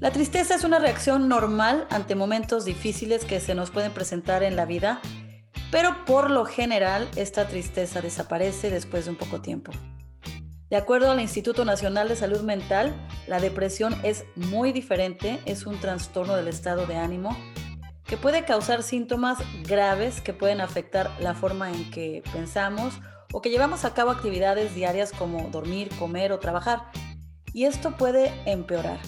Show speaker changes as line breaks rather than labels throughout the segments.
La tristeza es una reacción normal ante momentos difíciles que se nos pueden presentar en la vida, pero por lo general esta tristeza desaparece después de un poco tiempo. De acuerdo al Instituto Nacional de Salud Mental, la depresión es muy diferente, es un trastorno del estado de ánimo que puede causar síntomas graves que pueden afectar la forma en que pensamos o que llevamos a cabo actividades diarias como dormir, comer o trabajar. Y esto puede empeorar.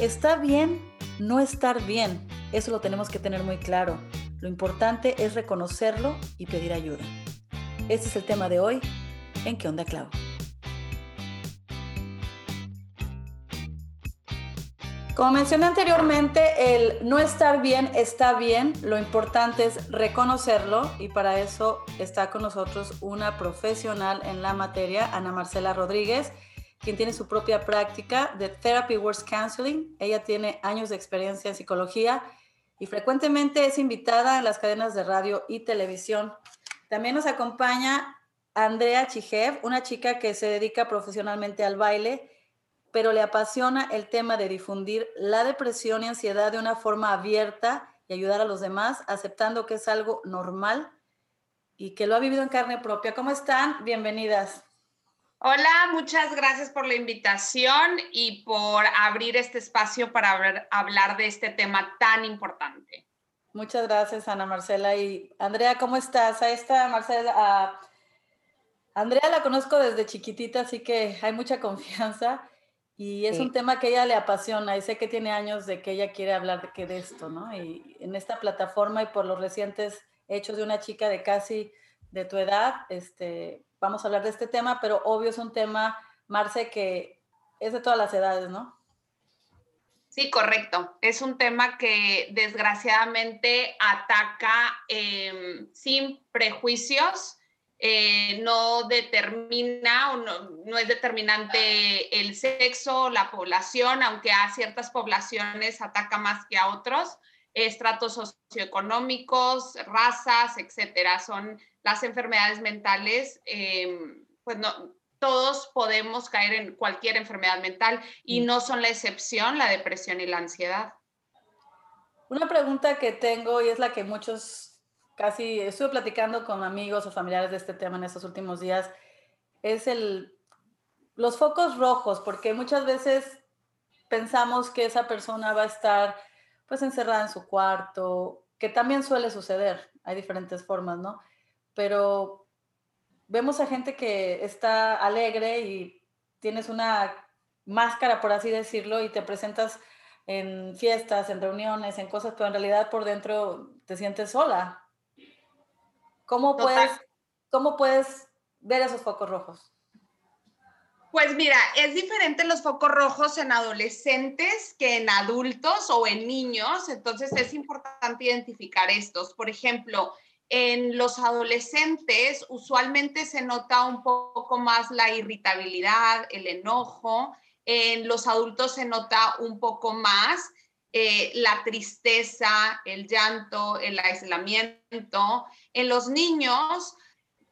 Está bien no estar bien, eso lo tenemos que tener muy claro. Lo importante es reconocerlo y pedir ayuda. Este es el tema de hoy en ¿Qué onda, Clau? Como mencioné anteriormente, el no estar bien está bien, lo importante es reconocerlo y para eso está con nosotros una profesional en la materia, Ana Marcela Rodríguez, quien tiene su propia práctica de Therapy Works Counseling. Ella tiene años de experiencia en psicología y frecuentemente es invitada en las cadenas de radio y televisión. También nos acompaña Andrea Chijev, una chica que se dedica profesionalmente al baile pero le apasiona el tema de difundir la depresión y ansiedad de una forma abierta y ayudar a los demás, aceptando que es algo normal y que lo ha vivido en carne propia. ¿Cómo están? Bienvenidas.
Hola, muchas gracias por la invitación y por abrir este espacio para hablar de este tema tan importante.
Muchas gracias, Ana Marcela. Y Andrea, ¿cómo estás? A esta Marcela, Andrea la conozco desde chiquitita, así que hay mucha confianza. Y es un tema que ella le apasiona y sé que tiene años de que ella quiere hablar de, que de esto, ¿no? Y en esta plataforma y por los recientes hechos de una chica de casi de tu edad, este, vamos a hablar de este tema, pero obvio es un tema, Marce, que es de todas las edades, ¿no?
Sí, correcto. Es un tema que desgraciadamente ataca em, sin prejuicios eh, no determina o no, es determinante el sexo, la población, aunque a ciertas poblaciones ataca más que a otros, estratos socioeconómicos, razas, etcétera. Son las enfermedades mentales, em, pues no, todos podemos caer en cualquier enfermedad mental y mm. no son la excepción la depresión y la ansiedad.
Una pregunta que tengo y es la que muchos casi estuve platicando con amigos o familiares de este tema en estos últimos días, es el, los focos rojos, porque muchas veces pensamos que esa persona va a estar pues encerrada en su cuarto, que también suele suceder, hay diferentes formas, ¿no? Pero vemos a gente que está alegre y tienes una máscara, por así decirlo, y te presentas en fiestas, en reuniones, en cosas, pero en realidad por dentro te sientes sola, ¿Cómo puedes, ¿Cómo puedes ver esos focos rojos?
Pues mira, es diferente los focos rojos en adolescentes que en adultos o en niños, entonces es importante identificar estos. Por ejemplo, en los adolescentes usualmente se nota un poco más la irritabilidad, el enojo, en los adultos se nota un poco más eh, la tristeza, el llanto, el aislamiento. En los niños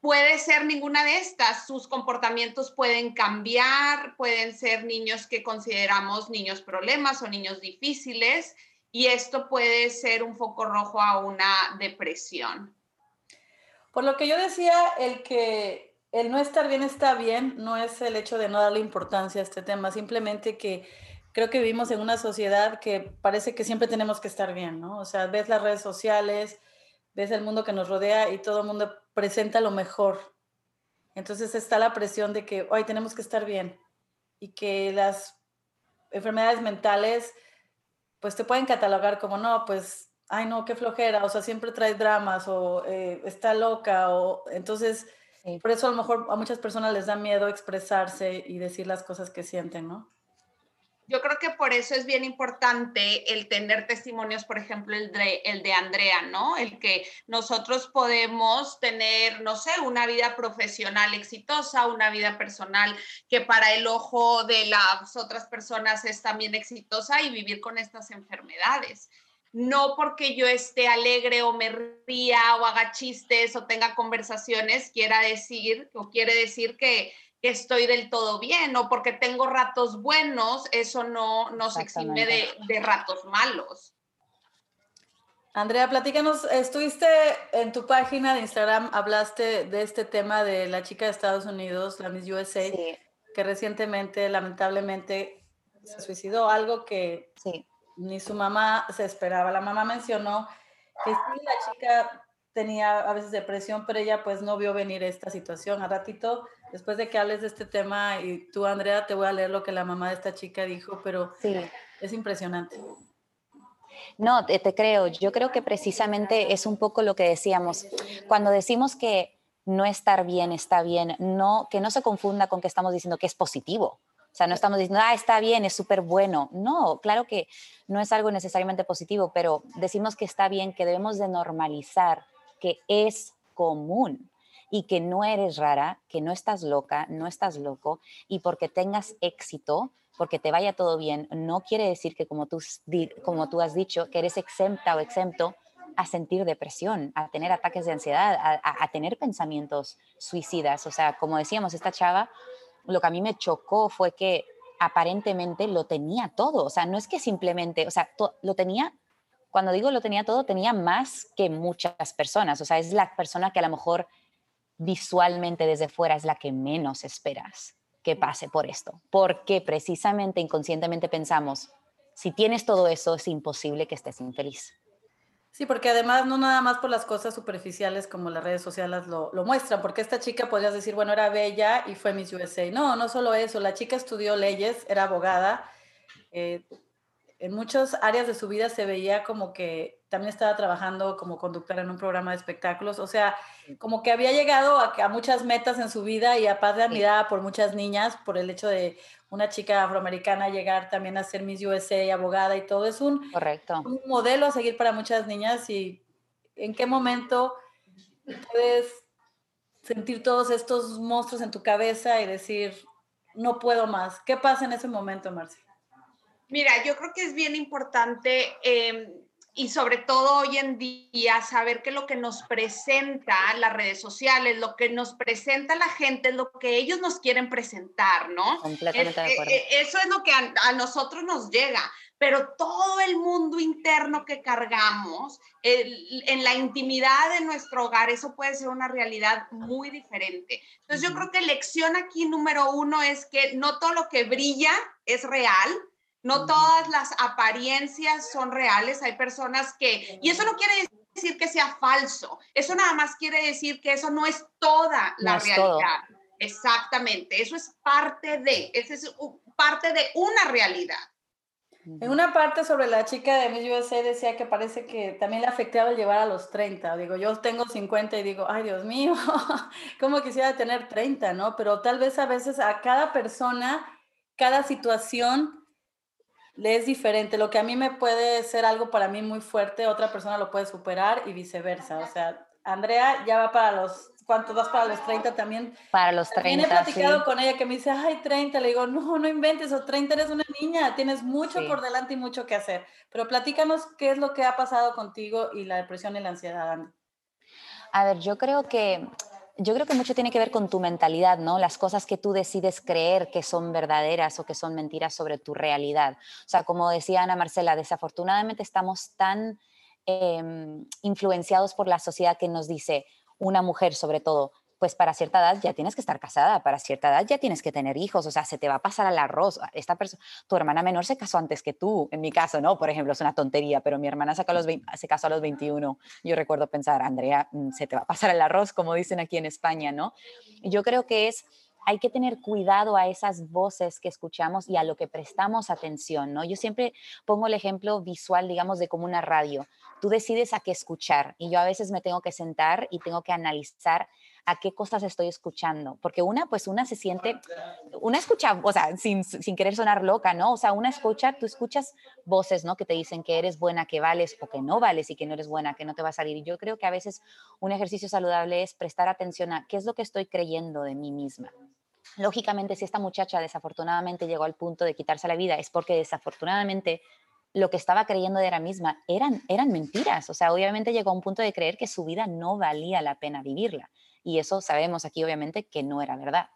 puede ser ninguna de estas. Sus comportamientos pueden cambiar, pueden ser niños que consideramos niños problemas o niños difíciles y esto puede ser un foco rojo a una depresión.
Por lo que yo decía, el que el no estar bien está bien no es el hecho de no darle importancia a este tema, simplemente que creo que vivimos en una sociedad que parece que siempre tenemos que estar bien, ¿no? O sea, ves las redes sociales, ves el mundo que nos rodea y todo el mundo presenta lo mejor. Entonces está la presión de que hoy tenemos que estar bien y que las enfermedades mentales pues te pueden catalogar como no, pues, ay no, qué flojera, o sea, siempre trae dramas o eh, está loca o entonces... Por eso a lo mejor a muchas personas les da miedo expresarse y decir las cosas que sienten, ¿no?
Yo creo que por eso es bien importante el tener testimonios, por ejemplo, el de, el de Andrea, ¿no? El que nosotros podemos tener, no sé, una vida profesional exitosa, una vida personal que para el ojo de las otras personas es también exitosa y vivir con estas enfermedades. No porque yo esté alegre o me ría o haga chistes o tenga conversaciones, quiera decir o quiere decir que que estoy del todo bien o porque tengo ratos buenos, eso no nos exime de, de ratos malos.
Andrea, platícanos, estuviste en tu página de Instagram, hablaste de este tema de la chica de Estados Unidos, la Miss USA, que recientemente, lamentablemente, se suicidó, algo que ni su mamá se esperaba. La mamá mencionó que sí, la chica tenía a veces depresión, pero ella pues no vio venir esta situación. A ratito, después de que hables de este tema, y tú, Andrea, te voy a leer lo que la mamá de esta chica dijo, pero es impresionante.
No, te, creo. Yo creo que precisamente es un poco lo que decíamos. Cuando decimos que no estar bien está bien, no, que no se confunda con que estamos diciendo que es positivo. O sea, no estamos diciendo, ah, está bien, es súper bueno. No, claro que no es algo necesariamente positivo, pero decimos que está bien, que debemos de normalizar que es común y que no eres rara, que no estás loca, no estás loco y porque tengas éxito porque te vaya todo bien, no quiere decir que como tú, como tú has dicho, que eres exenta o exento a sentir depresión, a tener ataques de ansiedad, a, tener pensamientos suicidas. O sea, como decíamos, esta chava, lo que a mí me chocó fue que aparentemente lo tenía todo. O sea, no es que simplemente, o sea, lo tenía, cuando digo lo tenía todo, tenía más que muchas personas. O sea, es la persona que a lo mejor visualmente desde fuera es la que menos esperas que pase por esto, porque precisamente inconscientemente pensamos, si tienes todo eso, es imposible que estés infeliz.
Sí, porque además no nada más por las cosas superficiales como las redes sociales lo, muestran, porque esta chica podrías decir, bueno, era bella y fue Miss USA. No, no solo eso, la chica estudió leyes, era abogada, eh, en muchas áreas de su vida se veía como que también estaba trabajando como conductora en un programa de espectáculos, o sea, como que había llegado a, a muchas metas en su vida y a paz de admirada por muchas niñas por el hecho de una chica afroamericana llegar también a ser Miss USA, abogada y todo. Es un,
Correcto.
un modelo a seguir para muchas niñas y en qué momento puedes sentir todos estos monstruos en tu cabeza y decir, no puedo más. ¿Qué pasa en ese momento, Marcia?
Mira, yo creo que es bien importante em, y sobre todo hoy en día saber que lo que nos presenta las redes sociales, lo que nos presenta la gente es lo que ellos nos quieren presentar, ¿no?
Completamente de acuerdo.
E, eso es lo que a, nosotros nos llega, pero todo el mundo interno que cargamos, en la intimidad de nuestro hogar, eso puede ser una realidad muy diferente. Entonces yo creo que lección aquí número uno es que no todo lo que brilla es real no todas las apariencias son reales. Hay personas que, y eso no quiere decir que sea falso. Eso nada más quiere decir que eso no es toda la realidad. Exactamente. Eso es parte de, eso es parte de una realidad.
En una parte sobre la chica de Miss USA decía que parece que también le afectaba llevar a los 30. Digo, yo tengo 50 y digo, ay Dios mío, ¿cómo quisiera tener 30, no? Pero tal vez a veces a cada persona, cada situación le es diferente. Lo que a mí me puede ser algo para mí muy fuerte, otra persona lo puede superar y viceversa. O sea, Andrea ya va para los, ¿cuántos vas para los 30 también?
Para los 30. También
he platicado con ella que me dice, ay, 30. Le digo, no, no inventes, o 30 eres una niña, tienes mucho por delante y mucho que hacer. Pero platícanos qué es lo que ha pasado contigo y la depresión y la ansiedad, Andrea.
A ver, yo creo que yo creo que mucho tiene que ver con tu mentalidad, ¿no? Las cosas que tú decides creer que son verdaderas o que son mentiras sobre tu realidad. O sea, como decía Ana Marcela, desafortunadamente estamos tan em, influenciados por la sociedad que nos dice, una mujer sobre todo, pues para cierta edad ya tienes que estar casada, para cierta edad ya tienes que tener hijos, o sea, se te va a pasar al arroz. Esta persona, tu hermana menor se casó antes que tú, en mi caso, ¿no? Por ejemplo, es una tontería, pero mi hermana los se casó a los 21. Yo recuerdo pensar, Andrea, mm, se te va a pasar el arroz, como dicen aquí en España, ¿no? Yo creo que es hay que tener cuidado a esas voces que escuchamos y a lo que prestamos atención, ¿no? Yo siempre pongo el ejemplo visual, digamos, de como una radio. Tú decides a qué escuchar y yo a veces me tengo que sentar y tengo que analizar a qué cosas estoy escuchando, porque una, pues una se siente, una escucha, o sea, sin, sin, querer sonar loca, ¿no? O sea, una escucha, tú escuchas voces, ¿no? Que te dicen que eres buena, que vales o que no vales y que no eres buena, que no te va a salir. Y yo creo que a veces un ejercicio saludable es prestar atención a qué es lo que estoy creyendo de mí misma. Lógicamente, si esta muchacha desafortunadamente llegó al punto de quitarse la vida, es porque desafortunadamente lo que estaba creyendo de ella misma eran, eran mentiras. O sea, obviamente llegó a un punto de creer que su vida no valía la pena vivirla. Y eso sabemos aquí, obviamente, que no era verdad.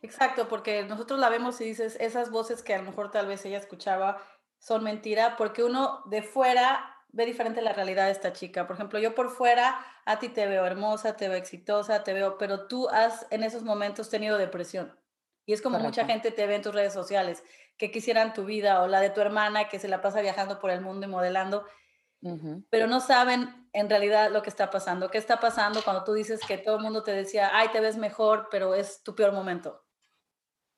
Exacto, porque nosotros la vemos y dices, esas voces que a lo mejor tal vez ella escuchaba son mentira, porque uno de fuera ve diferente la realidad de esta chica. Por ejemplo, yo por fuera a ti te veo hermosa, te veo exitosa, te veo, pero tú has en esos momentos tenido depresión. Y es como mucha gente te ve en tus redes sociales, que quisieran tu vida o la de tu hermana que se la pasa viajando por el mundo y modelando, pero no saben en realidad lo que está pasando. ¿Qué está pasando cuando tú dices que todo el mundo te decía, ay, te ves mejor, pero es tu peor momento?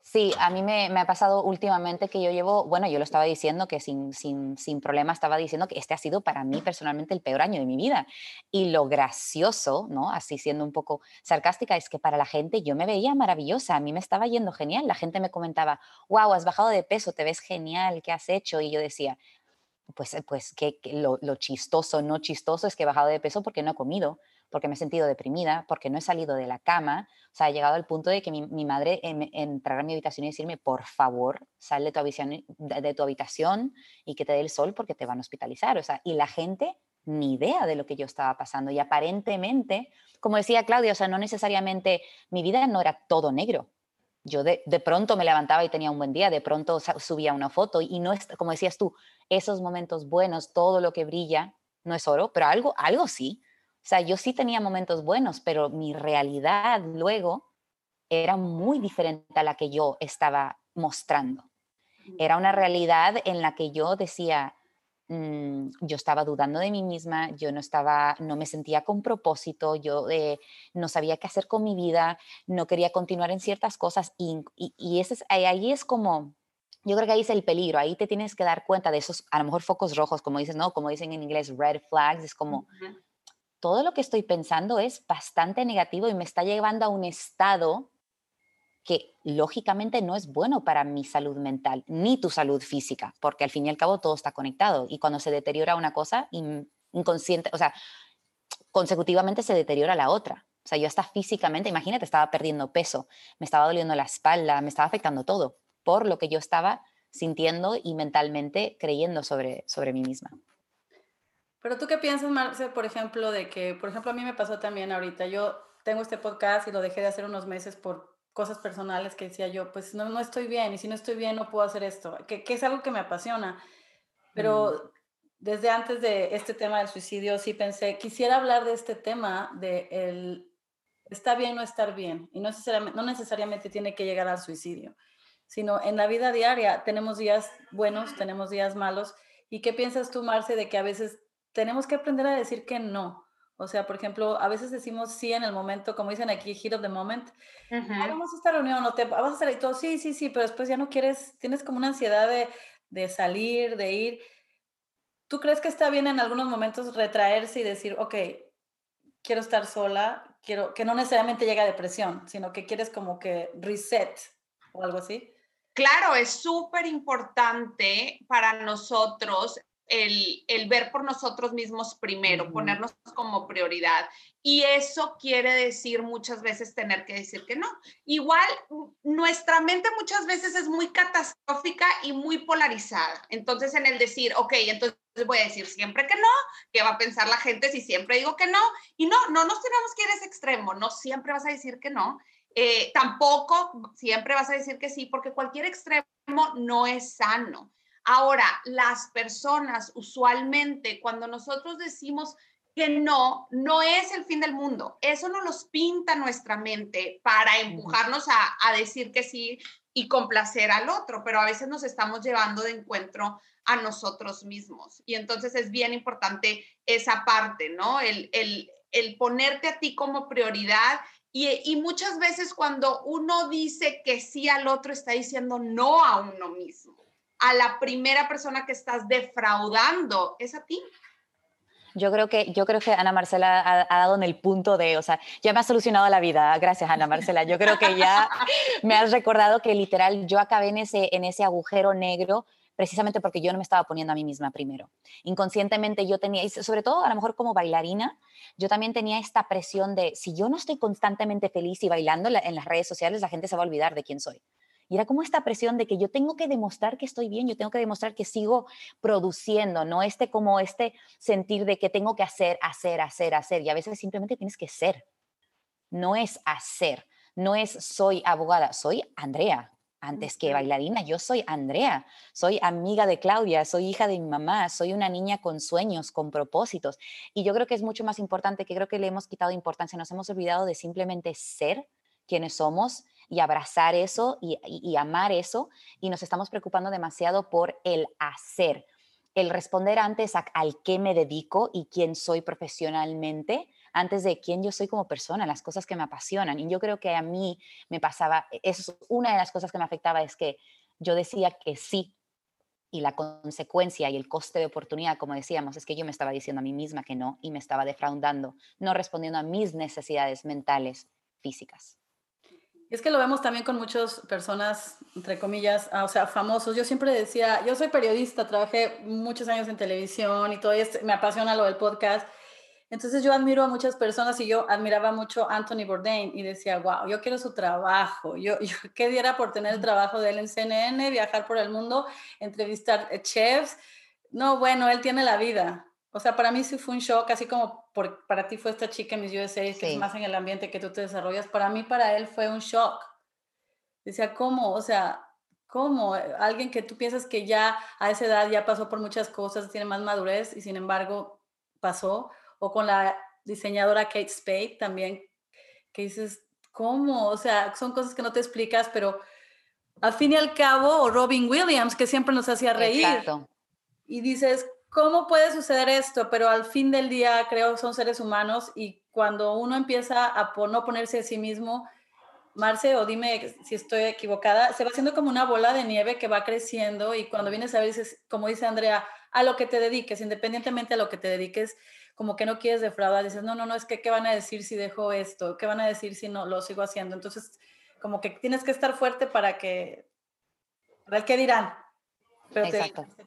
Sí, a mí me, ha pasado últimamente que yo llevo, bueno, yo lo estaba diciendo que sin, sin, sin problema estaba diciendo que este ha sido para mí personalmente el peor año de mi vida. Y lo gracioso, ¿no? Así siendo un poco sarcástica, es que para la gente yo me veía maravillosa, a mí me estaba yendo genial. La gente me comentaba, wow, has bajado de peso, te ves genial, ¿qué has hecho? Y yo decía, pues, pues que, lo, chistoso, no chistoso es que he bajado de peso porque no he comido porque me he sentido deprimida, porque no he salido de la cama. O sea, ha llegado al punto de que mi, madre entrara a mi habitación y decirme, por favor, sal de tu, habitación, de tu habitación y que te dé el sol porque te van a hospitalizar. O sea, y la gente ni idea de lo que yo estaba pasando. Y aparentemente, como decía Claudia, o sea, no necesariamente mi vida no era todo negro. Yo de, de, pronto me levantaba y tenía un buen día, de pronto subía una foto y no es, como decías tú, esos momentos buenos, todo lo que brilla, no es oro, pero algo, algo sí. O sea, yo sí tenía momentos buenos, pero mi realidad luego era muy diferente a la que yo estaba mostrando. Era una realidad en la que yo decía, mm, yo estaba dudando de mí misma, yo no estaba, no me sentía con propósito, yo eh, no sabía qué hacer con mi vida, no quería continuar en ciertas cosas y, y, ese es, ahí es como, yo creo que ahí es el peligro, ahí te tienes que dar cuenta de esos, a lo mejor focos rojos, como dices, ¿no? Como dicen en inglés, red flags, es como, todo lo que estoy pensando es bastante negativo y me está llevando a un estado que lógicamente no es bueno para mi salud mental ni tu salud física, porque al fin y al cabo todo está conectado y cuando se deteriora una cosa inconsciente, o sea, consecutivamente se deteriora la otra. O sea, yo hasta físicamente, imagínate, estaba perdiendo peso, me estaba doliendo la espalda, me estaba afectando todo por lo que yo estaba sintiendo y mentalmente creyendo sobre, sobre mí misma.
Pero tú qué piensas, Marce, por ejemplo, de que, por ejemplo, a mí me pasó también ahorita, yo tengo este podcast y lo dejé de hacer unos meses por cosas personales que decía yo, pues no, no estoy bien y si no estoy bien no puedo hacer esto, que, que es algo que me apasiona. Pero mm. desde antes de este tema del suicidio sí pensé, quisiera hablar de este tema, de el está bien no estar bien y no necesariamente, no necesariamente tiene que llegar al suicidio, sino en la vida diaria tenemos días buenos, tenemos días malos. ¿Y qué piensas tú, Marce, de que a veces tenemos que aprender a decir que no. O sea, por ejemplo, a veces decimos sí en el momento, como dicen aquí, hit of the moment. vamos a esta reunión, no te vas a hacer y todo, sí, sí, sí, pero después ya no quieres, tienes como una ansiedad de, de salir, de ir. ¿Tú crees que está bien en algunos momentos retraerse y decir, ok, quiero estar sola, quiero que no necesariamente llegue a depresión, sino que quieres como que reset o algo así?
Claro, es súper importante para nosotros el, ver por nosotros mismos primero, ponernos como prioridad. Y eso quiere decir muchas veces tener que decir que no. Igual, nuestra mente muchas veces es muy catastrófica y muy polarizada. Entonces, en el decir, ok, entonces voy a decir siempre que no, ¿qué va a pensar la gente si siempre digo que no? Y no, no nos tenemos que ir a ese extremo, no siempre vas a decir que no. Eh, tampoco siempre vas a decir que sí, porque cualquier extremo no es sano. Ahora, las personas usualmente, cuando nosotros decimos que no, no es el fin del mundo, eso no los pinta nuestra mente para empujarnos a, decir que sí y complacer al otro, pero a veces nos estamos llevando de encuentro a nosotros mismos. Y entonces es bien importante esa parte, ¿no? El, ponerte a ti como prioridad y, y, muchas veces cuando uno dice que sí al otro, está diciendo no a uno mismo a la primera persona que estás defraudando es a ti.
Yo creo que, yo creo que Ana Marcela ha, dado en el punto de, o sea, ya me ha solucionado la vida, gracias Ana Marcela. Yo creo que ya me has recordado que literal yo acabé en ese, en ese agujero negro precisamente porque yo no me estaba poniendo a mí misma primero. Inconscientemente yo tenía, y sobre todo a lo mejor como bailarina, yo también tenía esta presión de, si yo no estoy constantemente feliz y bailando en las redes sociales, la gente se va a olvidar de quién soy. Y era como esta presión de que yo tengo que demostrar que estoy bien, yo tengo que demostrar que sigo produciendo, no este como este sentir de que tengo que hacer, hacer, hacer, hacer. Y a veces simplemente tienes que ser. No es hacer. no es soy abogada, soy Andrea. Antes que bailarina, yo soy Andrea, soy amiga de Claudia, soy hija de mi mamá, soy una niña con sueños, con propósitos. Y yo creo que es mucho más importante, que creo que le hemos quitado importancia, nos hemos olvidado de simplemente ser quienes somos y abrazar eso y, amar eso y nos estamos preocupando demasiado por el hacer, el responder antes al qué me dedico y quién soy profesionalmente antes de quién yo soy como persona, las cosas que me apasionan. Y yo creo que a mí me pasaba, e, es una de las cosas que me afectaba, es que yo decía que sí y la consecuencia y el coste de oportunidad, como decíamos, es que yo me estaba diciendo a mí misma que no y me estaba defraudando, no respondiendo a mis necesidades mentales, físicas.
Es que lo vemos también con muchas personas, entre comillas, ah, o sea, famosos. Yo siempre decía, yo soy periodista, trabajé muchos años en televisión y todo esto, me apasiona lo del podcast. Entonces yo admiro a muchas personas y yo admiraba mucho a Anthony Bourdain y decía, wow, yo quiero su trabajo. Yo, yo qué diera por tener el trabajo de él en CNN, viajar por el mundo, entrevistar eh, chefs. No, bueno, él tiene la vida. O sea, para mí sí fue un shock, así como por, para ti fue esta chica en Miss USA, que es más en el ambiente que tú te desarrollas. Para mí, para él fue un shock. Decía, ¿cómo? O sea, ¿cómo? Alguien que tú piensas que ya a esa edad ya pasó por muchas cosas, tiene más madurez y sin embargo pasó o con la diseñadora Kate Spade también, que dices, ¿cómo? O sea, son cosas que no te explicas, pero al fin y al cabo, o Robin Williams, que siempre nos hacía reír. Exacto. Y dices, ¿cómo puede suceder esto? Pero al fin del día, creo, son seres humanos y cuando uno empieza a no ponerse a sí mismo, Marce, o dime si estoy equivocada, se va haciendo como una bola de nieve que va creciendo y cuando vienes a ver, dices, como dice Andrea, a lo que te dediques, independientemente a lo que te dediques, como que no quieres defraudar, dices, no, no, no, es que qué van a decir si dejo esto, qué van a decir si no lo sigo haciendo. Entonces, como que tienes que estar fuerte para que, para el qué dirán.
Pero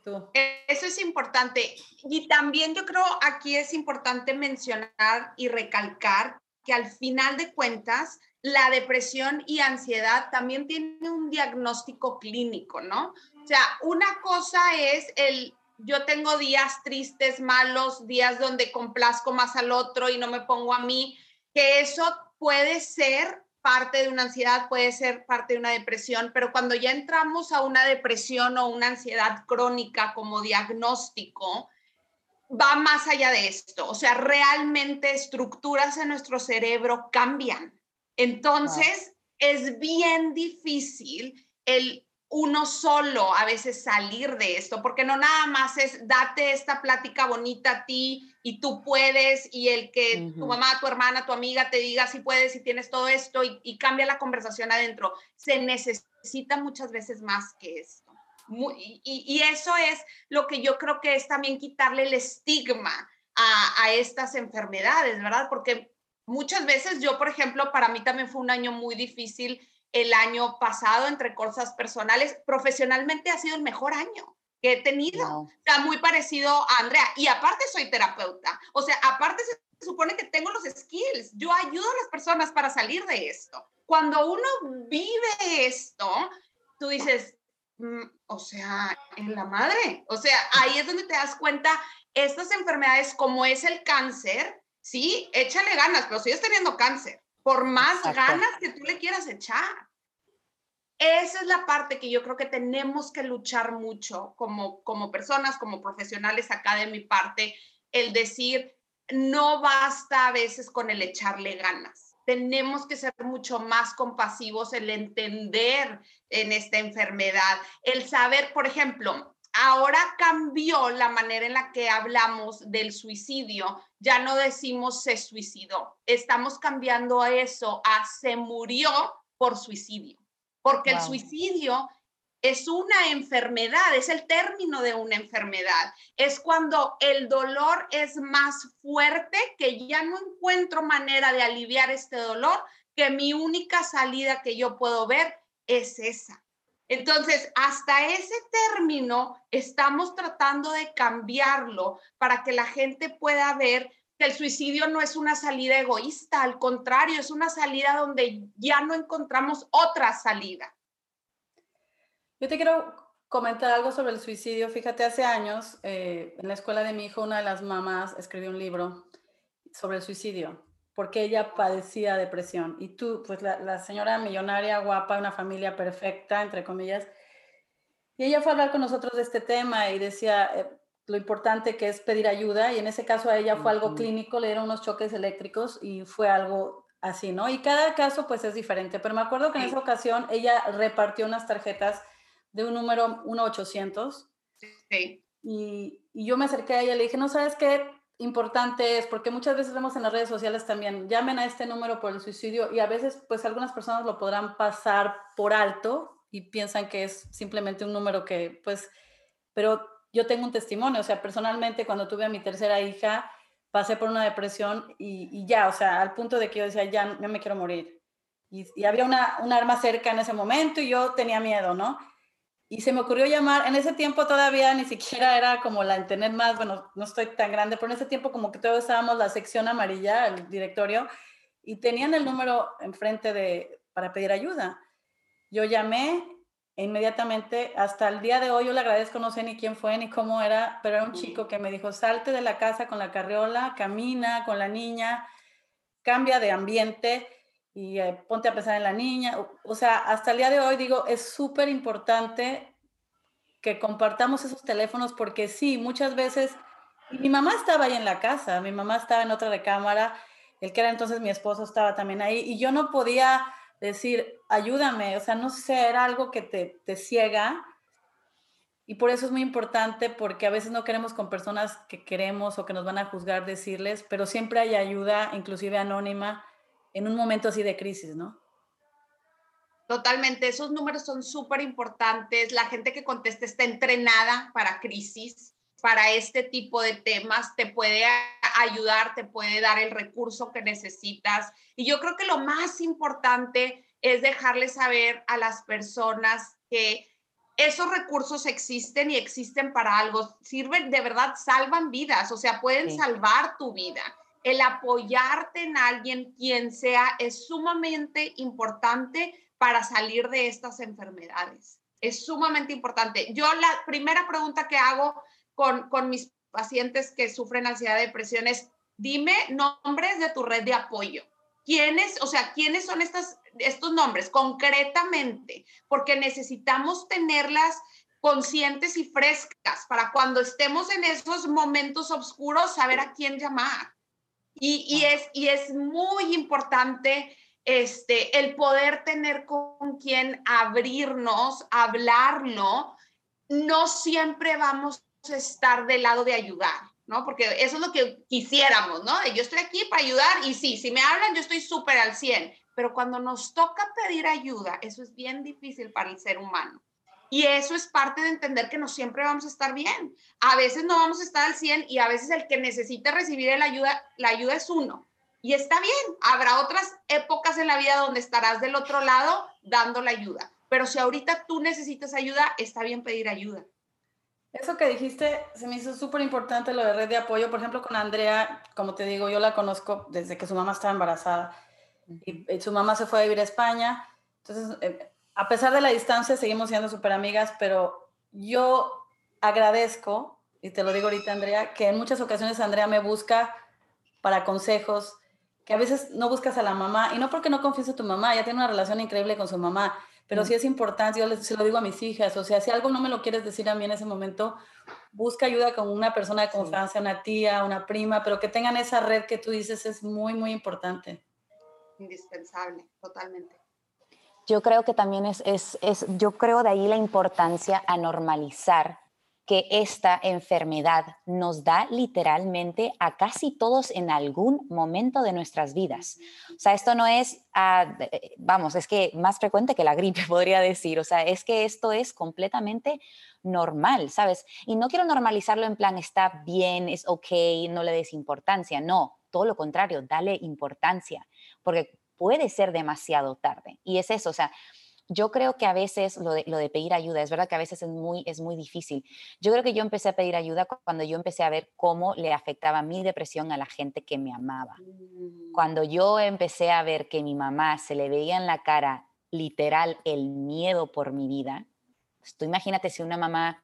tú. Eso es importante. Y también yo creo aquí es importante mencionar y recalcar que al final de cuentas, la depresión y ansiedad también tiene un diagnóstico clínico, ¿no? O sea, una cosa es el yo tengo días tristes, malos, días donde complazco más al otro y no me pongo a mí, que eso puede ser parte de una ansiedad, puede ser parte de una depresión, pero cuando ya entramos a una depresión o una ansiedad crónica como diagnóstico, va más allá de esto. O sea, realmente estructuras en nuestro cerebro cambian. Entonces, es bien difícil el uno solo a veces salir de esto, porque no nada más es date esta plática bonita a ti y tú puedes y el que tu mamá, tu hermana, tu amiga te diga si puedes y tienes todo esto y, cambia la conversación adentro. Se necesita muchas veces más que esto. y, y, eso es lo que yo creo que es también quitarle el estigma a, a estas enfermedades, ¿verdad? Porque muchas veces yo, por ejemplo, para mí también fue un año muy difícil el año pasado entre cosas personales. Profesionalmente ha sido el mejor año que he tenido. Está muy parecido a Andrea. Y aparte soy terapeuta. O sea, aparte se supone que tengo los skills. Yo ayudo a las personas para salir de esto. Cuando uno vive esto, tú dices, mm, o sea, en la madre. O sea, ahí es donde te das cuenta, estas enfermedades como es el cáncer, sí, échale ganas, pero sigues teniendo cáncer por más ganas que tú le quieras echar. Esa es la parte que yo creo que tenemos que luchar mucho como, como personas, como profesionales acá de mi parte, el decir, no basta a veces con el echarle ganas. Tenemos que ser mucho más compasivos, el entender en esta enfermedad, el saber, por ejemplo, Ahora cambió la manera en la que hablamos del suicidio. Ya no decimos se suicidó. Estamos cambiando eso a se murió por suicidio. Porque el suicidio es una enfermedad, es el término de una enfermedad. Es cuando el dolor es más fuerte, que ya no encuentro manera de aliviar este dolor, que mi única salida que yo puedo ver es esa. Entonces, hasta ese término estamos tratando de cambiarlo para que la gente pueda ver el suicidio no es una salida egoísta, al contrario, es una salida donde ya no encontramos otra salida.
Yo te quiero comentar algo sobre el suicidio. Fíjate, hace años, eh, en la escuela de mi hijo, una de las mamás escribió un libro sobre el suicidio. porque ella padecía depresión. Y tú, pues la, señora millonaria, guapa, una familia perfecta, entre comillas. Y ella fue a hablar con nosotros de este tema y decía eh, lo importante que es pedir ayuda. Y en ese caso a ella fue algo clínico, le dieron unos choques eléctricos y fue algo así, ¿no? Y cada caso pues es diferente. Pero me acuerdo que en esa ocasión ella repartió unas tarjetas de un número 1-800. Sí. Y, y yo me acerqué a ella y le dije, no sabes qué, importante es, porque muchas veces vemos en las redes sociales también, llamen a este número por el suicidio y a veces pues algunas personas lo podrán pasar por alto y piensan que es simplemente un número que pues, pero yo tengo un testimonio, o sea, personalmente cuando tuve a mi tercera hija, pasé por una depresión y, ya, o sea, al punto de que yo decía, ya, me quiero morir. Y, había una, un arma cerca en ese momento y yo tenía miedo, ¿no? Y se me ocurrió llamar, en ese tiempo todavía ni siquiera era como la internet más, bueno, no estoy tan grande, pero en ese tiempo como que todos estábamos la sección amarilla, el directorio, y tenían el número enfrente de, para pedir ayuda. Yo llamé inmediatamente, hasta el día de hoy yo le agradezco, no sé ni quién fue ni cómo era, pero era un chico que me dijo, salte de la casa con la carriola, camina con la niña, cambia de ambiente y eh, ponte a pensar en la niña. O, sea, hasta el día de hoy digo, es súper importante que compartamos esos teléfonos porque sí, muchas veces, mi mamá estaba ahí en la casa, mi mamá estaba en otra recámara, el que era entonces mi esposo estaba también ahí y yo no podía decir, ayúdame, o sea, no sé, era algo que te, te ciega. Y por eso es muy importante porque a veces no queremos con personas que queremos o que nos van a juzgar decirles, pero siempre hay ayuda, inclusive anónima, en un momento así de crisis, ¿no?
Totalmente, esos números son súper importantes. La gente que contesta está entrenada para crisis, para este tipo de temas, te puede ayudar, te puede dar el recurso que necesitas. Y yo creo que lo más importante es dejarles saber a las personas que esos recursos existen y existen para algo. Sirven, de verdad, salvan vidas, o sea, pueden salvar tu vida el apoyarte en alguien, quien sea, es sumamente importante para salir de estas enfermedades. Es sumamente importante. Yo la primera pregunta que hago con, con mis pacientes que sufren ansiedad y depresión es, dime nombres de tu red de apoyo. ¿Quiénes, o sea, quiénes son estas, estos nombres concretamente? Porque necesitamos tenerlas conscientes y frescas para cuando estemos en esos momentos oscuros saber a quién llamar. Y, es, y es muy importante este, el poder tener con quien abrirnos, hablarlo. No siempre vamos estar del lado de ayudar, ¿no? Porque eso es lo que quisiéramos, ¿no? Yo estoy aquí para ayudar y sí, si me hablan, yo estoy súper al 100. Pero cuando nos toca pedir ayuda, eso es bien difícil para el ser humano. Y eso es parte de entender que no siempre vamos a estar bien. A veces no vamos a estar al 100 y a veces el que necesita recibir la ayuda, la ayuda es uno. Y está bien, habrá otras épocas en la vida donde estarás del otro lado dando la ayuda. Pero si ahorita tú necesitas ayuda, está bien pedir ayuda.
Eso que dijiste se me hizo súper importante lo de red de apoyo. Por ejemplo, con Andrea, como te digo, yo la conozco desde que su mamá estaba embarazada y, su mamá se fue a vivir a España. Entonces, eh, a pesar de la distancia, seguimos siendo súper amigas, pero yo agradezco, y te lo digo ahorita, Andrea, que en muchas ocasiones Andrea me busca para consejos, que a veces no buscas a la mamá, y no porque no confíes en tu mamá, ella tiene una relación increíble con su mamá, pero sí es importante, yo les, se lo digo a mis hijas, o sea, si algo no me lo quieres decir a mí en ese momento, busca ayuda con una persona de confianza, una tía, una prima, pero que tengan esa red que tú dices es muy, muy importante.
Indispensable, totalmente.
Yo creo que también es, es, es, yo creo de ahí la importancia a normalizar que esta enfermedad nos da literalmente a casi todos en algún momento de nuestras vidas. O sea, esto no es, ah, vamos, es que más frecuente que la gripe, podría decir. O sea, es que esto es completamente normal, ¿sabes? Y no quiero normalizarlo en plan, está bien, es ok, no le des importancia. No, todo lo contrario, dale importancia. Porque puede ser demasiado tarde. Y es eso, o sea, yo creo que a veces lo de, pedir ayuda, es verdad que a veces es muy, es muy difícil. Yo creo que yo empecé a pedir ayuda cuando yo empecé a ver cómo le afectaba mi depresión a la gente que me amaba. Mm. Cuando yo empecé a ver que mi mamá se le veía en la cara literal el miedo por mi vida, pues tú imagínate si una mamá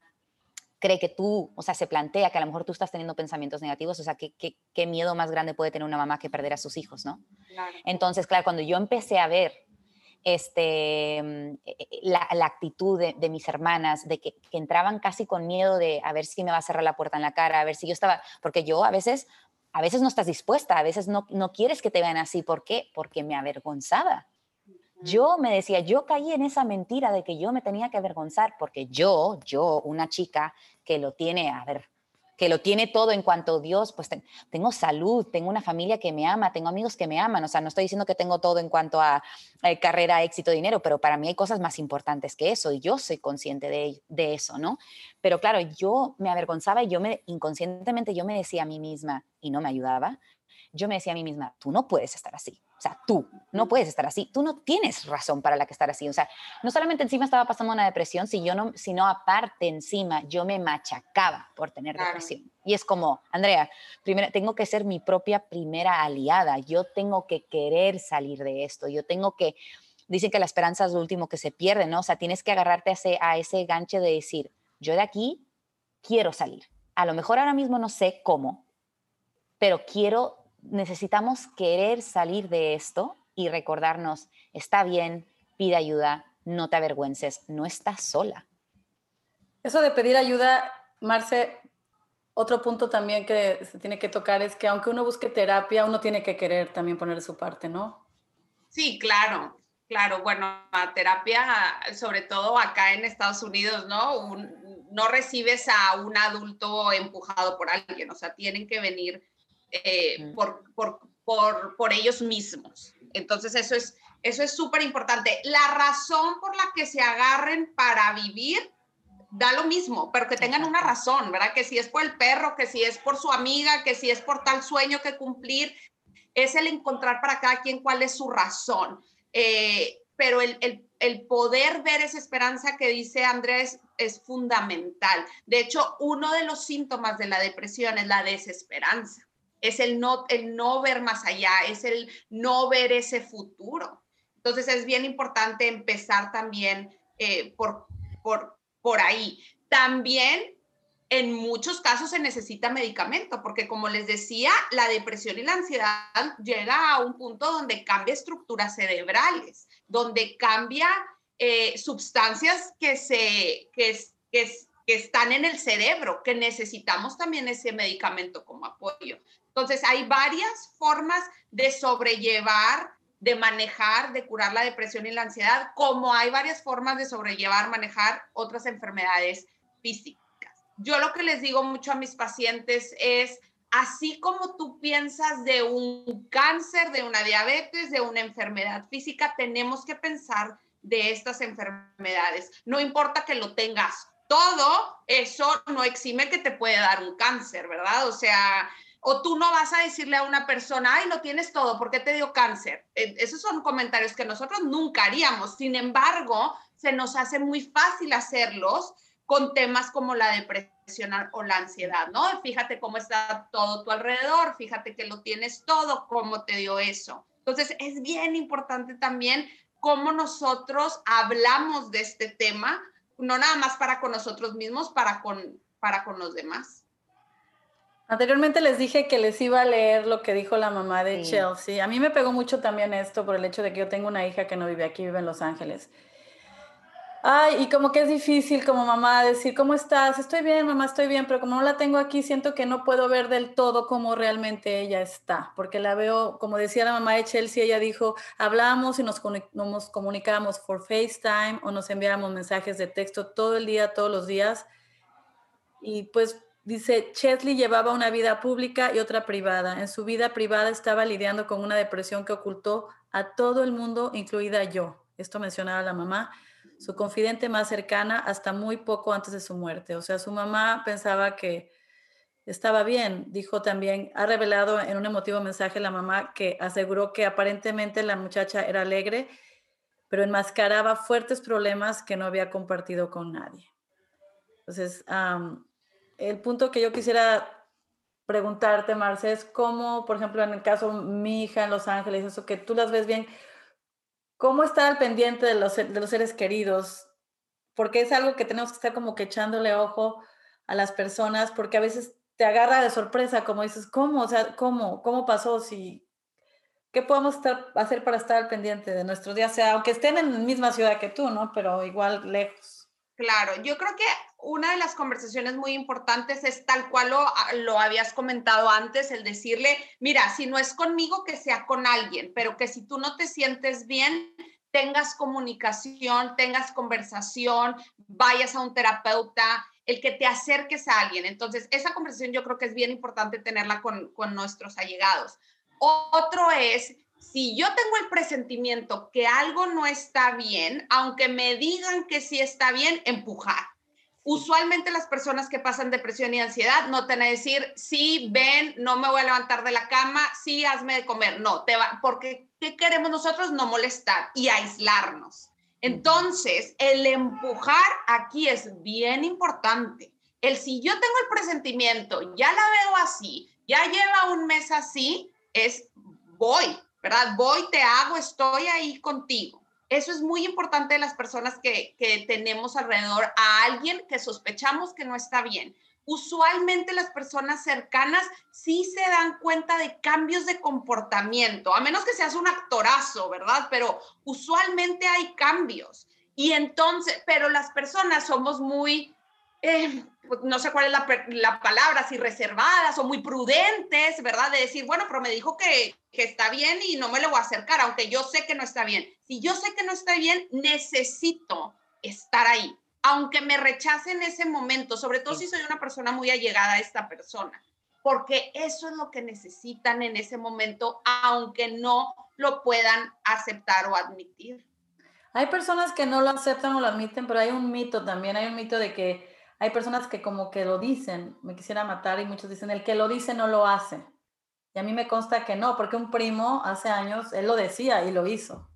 cree que tú, o sea, se plantea que a lo mejor tú estás teniendo pensamientos negativos, o sea, ¿qué, qué, miedo más grande puede tener una mamá que perder a sus hijos, ¿no? Entonces, claro, cuando yo empecé a ver este, mm, e, e, la, actitud de, mis hermanas, de que, entraban casi con miedo de a ver si me va a cerrar la puerta en la cara, a ver si yo estaba, porque yo a veces, a veces no estás dispuesta, a veces no, no quieres que te vean así, ¿por qué? Porque me avergonzaba. Yo me decía, yo caí en esa mentira de que yo me tenía que avergonzar porque yo, yo, una chica que lo tiene, a ver, que lo tiene todo en cuanto a Dios, pues tengo salud, tengo una familia que me ama, tengo amigos que me aman, o sea, no estoy diciendo que tengo todo en cuanto a, eh, carrera, éxito, dinero, pero para mí hay cosas más importantes que eso y yo soy consciente de, de eso, ¿no? Pero claro, yo me avergonzaba y yo me, inconscientemente yo me decía a mí misma, y no me ayudaba, yo me decía a mí misma, tú no puedes estar así. O sea, tú no puedes estar así, tú no tienes razón para la que estar así. O sea, no solamente encima estaba pasando una depresión, no, sino aparte encima yo me machacaba por tener depresión. Y es como, Andrea, primero tengo que ser mi propia primera aliada, yo tengo que querer salir de esto, yo tengo que, dicen que la esperanza es lo último que se pierde, ¿no? O sea, tienes que agarrarte a ese, a ese ganche de decir, yo de aquí quiero salir. A lo mejor ahora mismo no sé cómo, pero quiero necesitamos querer salir de esto y recordarnos, está bien, pide ayuda, no te avergüences, no estás sola.
Eso de pedir ayuda, Marce, otro punto también que se tiene que tocar es que aunque uno busque terapia, uno tiene que querer también poner su parte, ¿no?
Sí, claro, claro. Bueno, la terapia, sobre todo acá en Estados Unidos, ¿no? no recibes a un adulto empujado por alguien, o sea, tienen que venir eh, por, por, por, por, ellos mismos. Entonces, eso es eso es súper importante. La razón por la que se agarren para vivir da lo mismo, pero que tengan una razón, ¿verdad? Que si es por el perro, que si es por su amiga, que si es por tal sueño que cumplir, es el encontrar para cada quien cuál es su razón. Eh, pero el, el, el, poder ver esa esperanza que dice Andrés es fundamental. De hecho, uno de los síntomas de la depresión es la desesperanza es el no, el no ver más allá, es el no ver ese futuro. Entonces es bien importante empezar también eh, por, por, por ahí. También en muchos casos se necesita medicamento, porque como les decía, la depresión y la ansiedad llega a un punto donde cambia estructuras cerebrales, donde cambia eh, sustancias que, se, que, que están en el cerebro, que necesitamos también ese medicamento como apoyo. Entonces, hay varias formas de sobrellevar, de manejar, de curar la depresión y la ansiedad, como hay varias formas de sobrellevar, manejar otras enfermedades físicas. Yo lo que les digo mucho a mis pacientes es, así como tú piensas de un cáncer, de una diabetes, de una enfermedad física, tenemos que pensar de estas enfermedades. No importa que lo tengas todo, eso no exime que te puede dar un cáncer, ¿verdad? O sea, o tú no vas a decirle a una persona, ay, lo tienes todo, ¿por qué te dio cáncer? E, esos son comentarios que nosotros nunca haríamos. Sin embargo, se nos hace muy fácil hacerlos con temas como la depresión o la ansiedad, ¿no? Fíjate cómo está todo tu alrededor, fíjate que lo tienes todo, cómo te dio eso. Entonces, es bien importante también cómo nosotros hablamos de este tema, no nada más para con nosotros mismos, para con, para con los demás.
Anteriormente les dije que les iba a leer lo que dijo la mamá de Chelsea. A mí me pegó mucho también esto por el hecho de que yo tengo una hija que no vive aquí, vive en Los Ángeles. Ay, y como que es difícil como mamá decir, ¿cómo estás? Estoy bien, mamá, estoy bien, pero como no la tengo aquí, siento que no puedo ver del todo cómo realmente ella está, porque la veo, como decía la mamá de Chelsea, ella dijo, hablamos y nos, nos comunicamos por FaceTime o nos enviamos mensajes de texto todo el día, todos los días. Y pues Dice, Chesley llevaba una vida pública y otra privada. En su vida privada estaba lidiando con una depresión que ocultó a todo el mundo, incluida yo. Esto mencionaba la mamá, su confidente más cercana hasta muy poco antes de su muerte. O sea, su mamá pensaba que estaba bien. Dijo también, ha revelado en un emotivo mensaje la mamá que aseguró que aparentemente la muchacha era alegre, pero enmascaraba fuertes problemas que no había compartido con nadie. Entonces, el punto que yo quisiera preguntarte, Marce, es cómo, por ejemplo, en el caso mi hija en Los Ángeles, eso que tú las ves bien, ¿cómo estar al pendiente de los, de los seres queridos? Porque es algo que tenemos que estar como que echándole ojo a las personas, porque a veces te agarra de sorpresa, como dices, ¿cómo? O sea, ¿cómo? ¿Cómo pasó? Si, ¿Qué podemos hacer para estar al pendiente de nuestros días? Sea, aunque estén en la misma ciudad que tú, ¿no? Pero igual lejos.
Claro, yo creo que una de las conversaciones muy importantes es tal cual lo, ah, lo, habías comentado antes, el decirle, mira, si no es conmigo, que sea con alguien, pero que si tú no te sientes bien, tengas comunicación, tengas conversación, vayas a un terapeuta, el que te acerques a alguien. Entonces, esa conversación yo creo que es bien importante tenerla con, con nuestros allegados. Otro es si yo tengo el presentimiento que algo no está bien, aunque me digan que sí está bien, empujar. Usualmente las personas que pasan depresión y ansiedad no te van a decir, sí, ven, no me voy a levantar de la cama, sí, hazme de comer. No, te va, porque ¿qué queremos nosotros? No molestar y aislarnos. Entonces, el empujar aquí es bien importante. El si yo tengo el presentimiento, ya la veo así, ya lleva un mes así, es voy, ¿verdad? Voy, te hago, estoy ahí contigo. Eso es muy importante de las personas que, que tenemos alrededor a alguien que sospechamos que no está bien. Usualmente las personas cercanas sí se dan cuenta de cambios de comportamiento, a menos que seas un actorazo, ¿verdad? Pero usualmente hay cambios. Y entonces, pero las personas somos muy eh, pues, no sé cuál es la, la, palabra, si reservadas o muy prudentes, ¿verdad? De decir, bueno, pero me dijo que, que está bien y no me lo voy a acercar, aunque yo sé que no está bien. Si yo sé que no está bien, necesito estar ahí, aunque me rechace en ese momento, sobre todo si soy una persona muy allegada a esta persona, porque eso es lo que necesitan en ese momento, aunque no lo puedan aceptar o admitir.
Hay personas que no lo aceptan o lo admiten, pero hay un mito también, hay un mito de que hay personas que como que lo dicen, me quisiera matar y muchos dicen, el que lo dice no lo hace. Y a mí me consta que no, porque un primo hace años, él lo decía y lo hizo.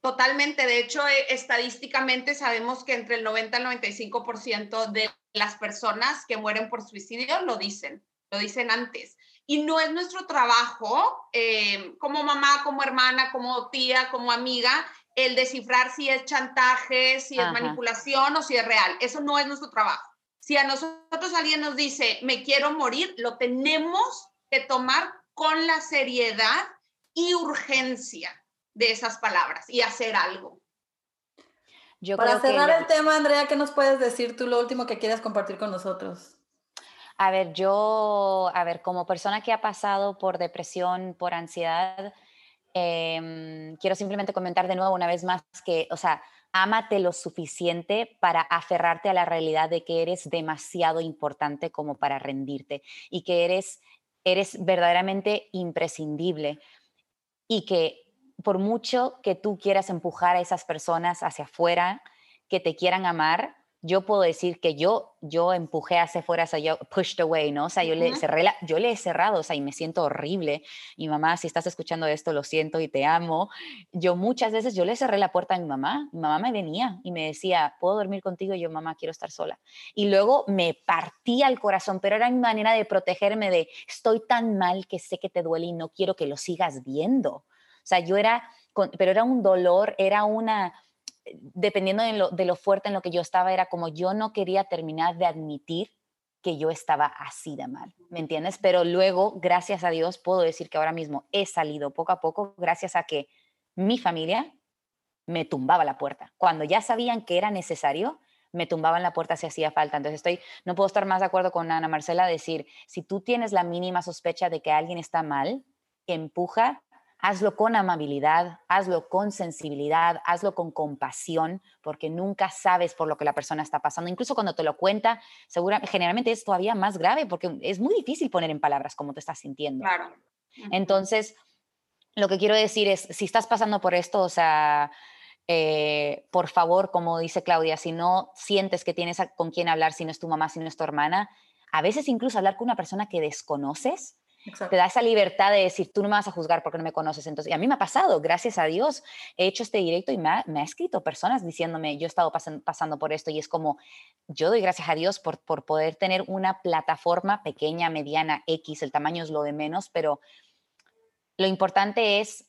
Totalmente. De hecho, eh, estadísticamente sabemos que entre el 90 al 95% de las personas que mueren por suicidio lo dicen, lo dicen antes. Y no es nuestro trabajo eh, como mamá, como hermana, como tía, como amiga, el descifrar si es chantaje, si es manipulación o si es real. Eso no es nuestro trabajo. Si a nosotros alguien nos dice, me quiero morir, lo tenemos que tomar con la seriedad y urgencia de esas palabras y hacer algo.
Yo Para cerrar el tema, Andrea, ¿qué nos puedes decir tú lo último que quieras compartir con nosotros?
A ver, yo, a ver, como persona que ha pasado por depresión, por ansiedad, Em, quiero simplemente comentar de nuevo una vez más que, o sea, ámate lo suficiente para aferrarte a la realidad de que eres demasiado importante como para rendirte y que eres, eres verdaderamente imprescindible y que por mucho que tú quieras empujar a esas personas hacia afuera, que te quieran amar, yo puedo decir que yo, yo empujé hacia afuera, o sea, yo pushed away, ¿no? O sea, yo, le cerré yo le he cerrado, o sea, y me siento horrible. Mi mamá, si estás escuchando esto, lo siento y te amo. Yo muchas veces, yo le cerré la puerta a mi mamá. Mi mamá me venía y me decía, ¿puedo dormir contigo? Y yo, mamá, quiero estar sola. Y luego me partía el corazón, pero era mi manera de protegerme de, estoy tan mal que sé que te duele y no quiero que lo sigas viendo. O sea, yo era, pero era un dolor, era una dependiendo de lo, fuerte en lo que yo estaba, era como yo no quería terminar de admitir que yo estaba así de mal, ¿me entiendes? Pero luego, gracias a Dios, puedo decir que ahora mismo he salido poco a poco gracias a que mi familia me tumbaba la puerta. Cuando ya sabían que era necesario, me tumbaban la puerta si hacía falta. Entonces estoy, no puedo estar más de acuerdo con Ana Marcela decir, si tú tienes la mínima sospecha de que alguien está mal, empuja Hazlo con amabilidad, hazlo con sensibilidad, hazlo con compasión, porque nunca sabes por lo que la persona está pasando. Incluso cuando te lo cuenta, seguramente, generalmente es todavía más grave porque es muy difícil poner en palabras cómo te estás sintiendo.
Claro.
Entonces, lo que quiero decir es, si estás pasando por esto, o sea, eh, por favor, como dice Claudia, si no sientes que tienes con quién hablar, si no es tu mamá, si no es tu hermana, a veces incluso hablar con una persona que desconoces te da esa libertad de decir, tú no me vas a juzgar porque no me conoces. Entonces, y a mí me ha pasado, gracias a Dios, he hecho este directo y me ha, escrito personas diciéndome, yo he estado pasando por esto y es como, yo doy gracias a Dios por, por poder tener una plataforma pequeña, mediana, X, el tamaño es lo de menos, pero lo importante es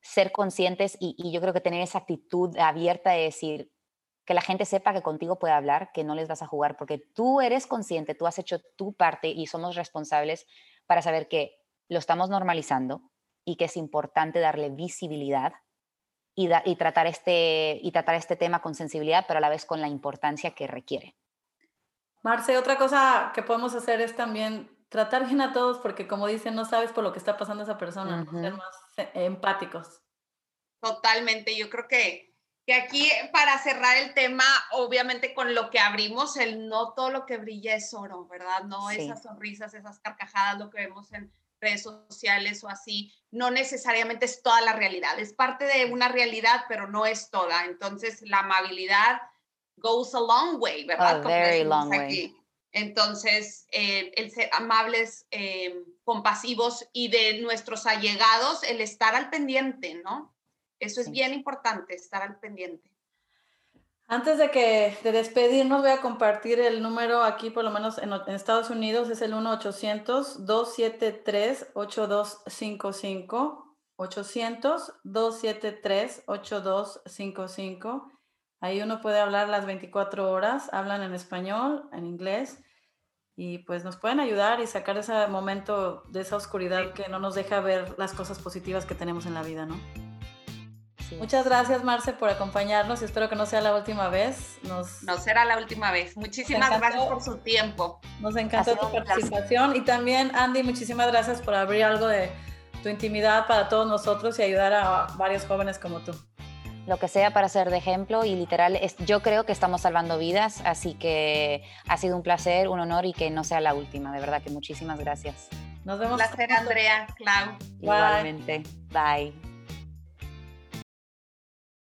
ser conscientes y, y yo creo que tener esa actitud abierta de decir, que la gente sepa que contigo puede hablar, que no les vas a jugar, porque tú eres consciente, tú has hecho tu parte y somos responsables para saber que lo estamos normalizando y que es importante darle visibilidad y, y, tratar este, y tratar este tema con sensibilidad, pero a la vez con la importancia que requiere.
Marce, otra cosa que podemos hacer es también tratar bien a todos, porque como dicen, no sabes por lo que está pasando esa persona, ser más eh, empáticos.
Totalmente, yo creo que que aquí para cerrar el tema, obviamente con lo que abrimos, el no todo lo que brilla es oro, ¿verdad? No esas sonrisas, esas carcajadas, lo que vemos en redes sociales o así, no necesariamente es toda la realidad, es parte de una realidad, pero no es toda. Entonces, la amabilidad goes a long way, ¿verdad?
A very long way.
Entonces, eh, el ser amables, eh, compasivos y de nuestros allegados, el estar al pendiente, ¿no? Eso es bien importante, estar al pendiente.
Antes de que de despedirnos, voy a compartir el número aquí, por lo menos en, Estados Unidos, es el 1-800-273-8255. 800-273-8255. Ahí uno puede hablar las 24 horas, hablan en español, en inglés, y pues nos pueden ayudar y sacar ese momento de esa oscuridad que no nos deja ver las cosas positivas que tenemos en la vida, ¿no? Muchas gracias, Marce, por acompañarnos. Espero que no sea la última vez.
Nos... No será la última vez. Muchísimas gracias por su tiempo.
Nos encantó tu participación. Y también, Andy, muchísimas gracias por abrir algo de tu intimidad para todos nosotros y ayudar a varios jóvenes como tú.
Lo que sea para ser de ejemplo y literal, es, yo creo que estamos salvando vidas, así que ha sido un placer, un honor y que no sea la última. De verdad que muchísimas gracias.
Nos vemos. Un placer, Andrea, Clau.
Igualmente. Bye.